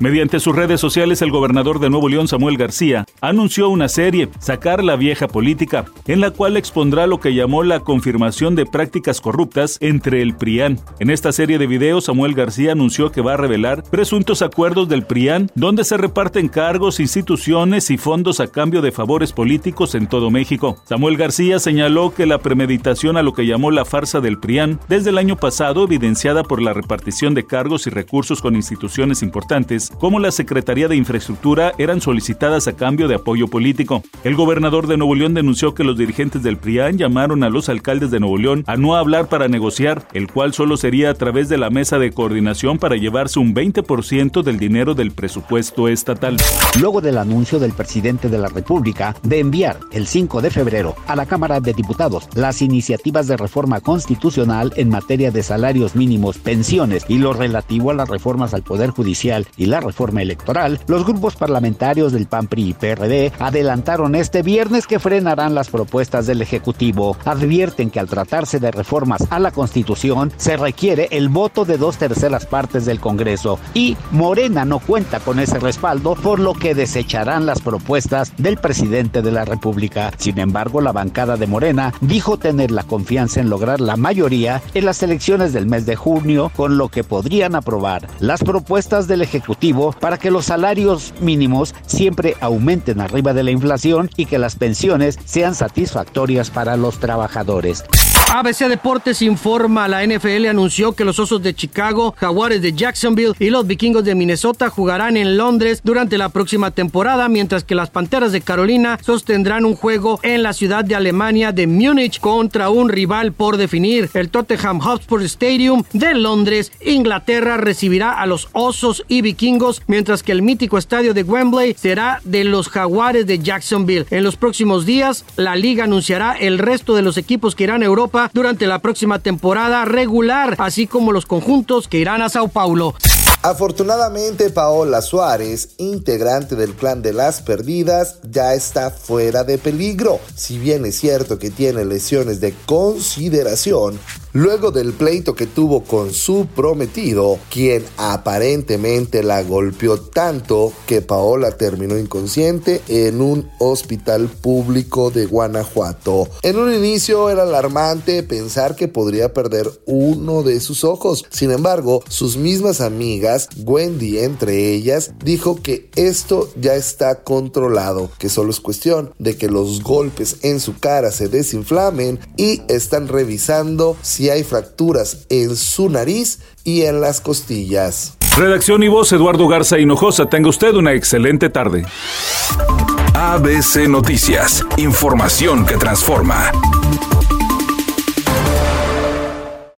Mediante sus redes sociales, el gobernador de Nuevo León, Samuel García, anunció una serie, Sacar la vieja política, en la cual expondrá lo que llamó la confirmación de prácticas corruptas entre el PRIAN. En esta serie de videos, Samuel García anunció que va a revelar presuntos acuerdos del PRIAN, donde se reparten cargos, instituciones y fondos a cambio de favores políticos en todo México. Samuel García señaló que la premeditación a lo que llamó la farsa del PRIAN desde el año pasado, evidenciada por la repartición de cargos y recursos con instituciones importantes, como la Secretaría de Infraestructura eran solicitadas a cambio de apoyo político. El gobernador de Nuevo León denunció que los dirigentes del PRIAN llamaron a los alcaldes de Nuevo León a no hablar para negociar, el cual solo sería a través de la mesa de coordinación para llevarse un 20% del dinero del presupuesto estatal. Luego del anuncio del presidente de la República de enviar el 5 de febrero a la Cámara de Diputados las iniciativas de reforma constitucional en materia de salarios mínimos, pensiones y lo relativo a las reformas al Poder Judicial y la reforma electoral, los grupos parlamentarios del PAN, PRI y PRD adelantaron este viernes que frenarán las propuestas del Ejecutivo. Advierten que al tratarse de reformas a la Constitución se requiere el voto de dos terceras partes del Congreso y Morena no cuenta con ese respaldo, por lo que desecharán las propuestas del presidente de la República. Sin embargo, la bancada de Morena dijo tener la confianza en lograr la mayoría en las elecciones del mes de junio, con lo que podrían aprobar las propuestas del Ejecutivo para que los salarios mínimos siempre aumenten arriba de la inflación y que las pensiones sean satisfactorias para los trabajadores. ABC Deportes informa, la NFL anunció que los Osos de Chicago, Jaguares de Jacksonville y los Vikingos de Minnesota jugarán en Londres durante la próxima temporada, mientras que las Panteras de Carolina sostendrán un juego en la ciudad de Alemania de Múnich contra un rival por definir. El Tottenham Hotspur Stadium de Londres, Inglaterra, recibirá a los Osos y Vikingos, mientras que el mítico estadio de Wembley será de los Jaguares de Jacksonville. En los próximos días, la liga anunciará el resto de los equipos que irán a Europa durante la próxima temporada regular, así como los conjuntos que irán a Sao Paulo. Afortunadamente, Paola Suárez, integrante del clan de las perdidas, ya está fuera de peligro. Si bien es cierto que tiene lesiones de consideración, luego del pleito que tuvo con su prometido, quien aparentemente la golpeó tanto que Paola terminó inconsciente en un hospital público de Guanajuato. En un inicio era alarmante pensar que podría perder uno de sus ojos. Sin embargo, sus mismas amigas, Wendy entre ellas, dijo que esto ya está controlado, que solo es cuestión de que los golpes en su cara se desinflamen y están revisando si hay fracturas en su nariz y en las costillas. Redacción y voz Eduardo Garza Hinojosa. Tenga usted una excelente tarde. ABC Noticias. Información que transforma.